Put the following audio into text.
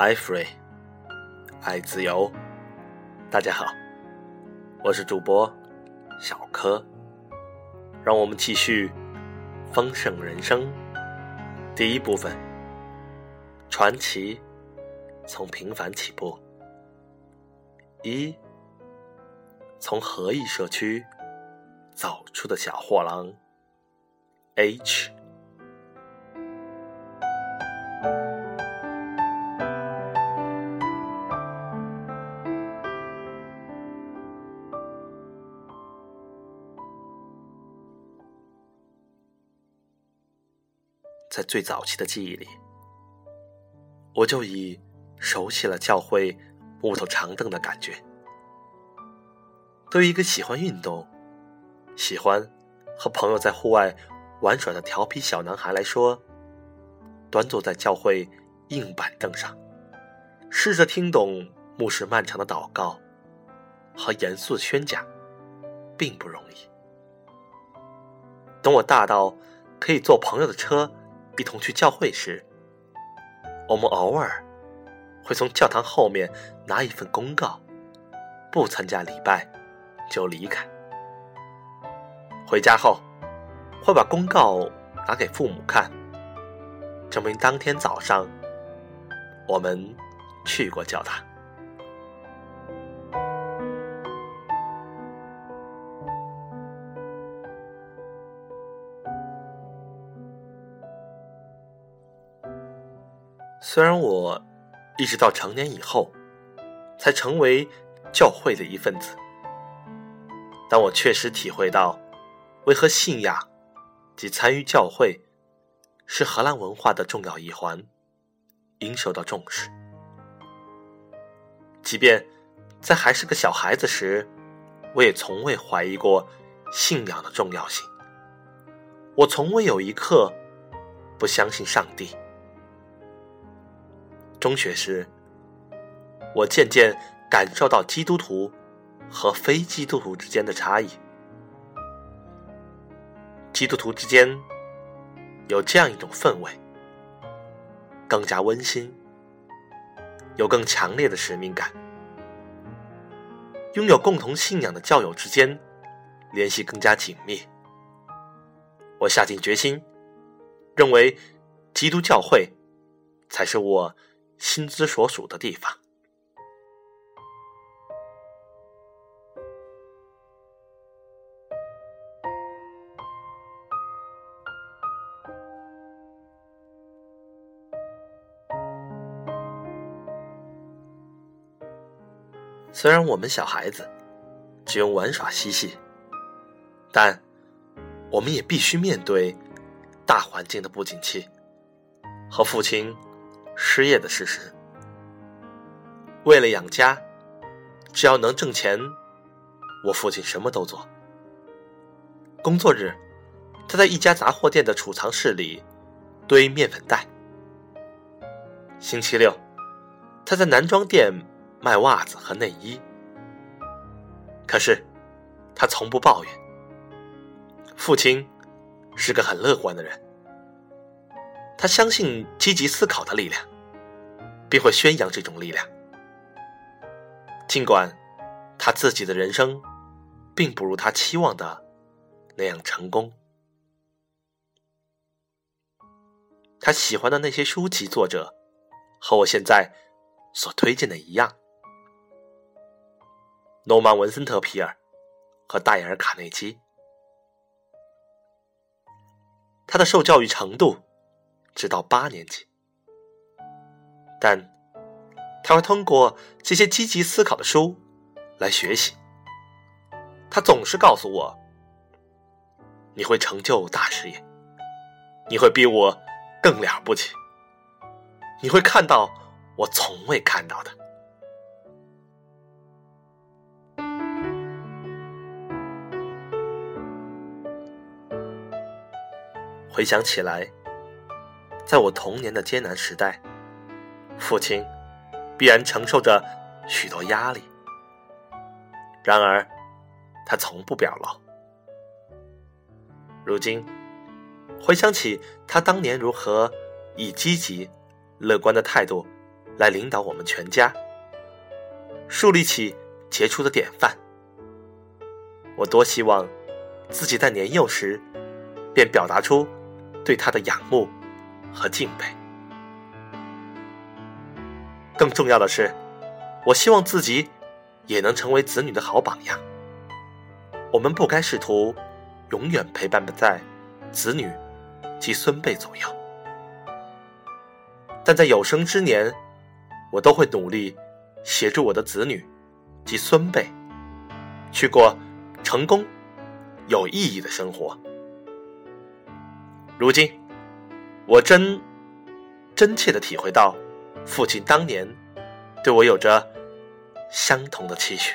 ，I free，爱自由。大家好，我是主播小柯，让我们继续丰盛人生第一部分：传奇从平凡起步。一，从合意社区走出的小货郎。H。在最早期的记忆里，我就已熟悉了教会木头长凳的感觉。对于一个喜欢运动、喜欢和朋友在户外玩耍的调皮小男孩来说，端坐在教会硬板凳上，试着听懂牧师漫长的祷告和严肃的宣讲，并不容易。等我大到可以坐朋友的车。一同去教会时，我们偶尔会从教堂后面拿一份公告，不参加礼拜就离开。回家后会把公告拿给父母看，证明当天早上我们去过教堂。虽然我一直到成年以后才成为教会的一份子，但我确实体会到为何信仰及参与教会是荷兰文化的重要一环，应受到重视。即便在还是个小孩子时，我也从未怀疑过信仰的重要性。我从未有一刻不相信上帝。中学时，我渐渐感受到基督徒和非基督徒之间的差异。基督徒之间有这样一种氛围，更加温馨，有更强烈的使命感。拥有共同信仰的教友之间联系更加紧密。我下定决心，认为基督教会才是我。心之所属的地方。虽然我们小孩子只用玩耍嬉戏，但我们也必须面对大环境的不景气和父亲。失业的事实。为了养家，只要能挣钱，我父亲什么都做。工作日，他在一家杂货店的储藏室里堆面粉袋；星期六，他在男装店卖袜子和内衣。可是，他从不抱怨。父亲是个很乐观的人，他相信积极思考的力量。并会宣扬这种力量，尽管他自己的人生并不如他期望的那样成功。他喜欢的那些书籍作者和我现在所推荐的一样，诺曼·文森特·皮尔和戴尔·卡内基。他的受教育程度直到八年级。但他会通过这些积极思考的书来学习。他总是告诉我：“你会成就大事业，你会比我更了不起，你会看到我从未看到的。”回想起来，在我童年的艰难时代。父亲必然承受着许多压力，然而他从不表露。如今回想起他当年如何以积极、乐观的态度来领导我们全家，树立起杰出的典范。我多希望自己在年幼时便表达出对他的仰慕和敬佩。更重要的是，我希望自己也能成为子女的好榜样。我们不该试图永远陪伴在子女及孙辈左右，但在有生之年。我都会努力协助我的子女及孙辈去过成功、有意义的生活。如今，我真真切的体会到父亲当年对我有着相同的期许。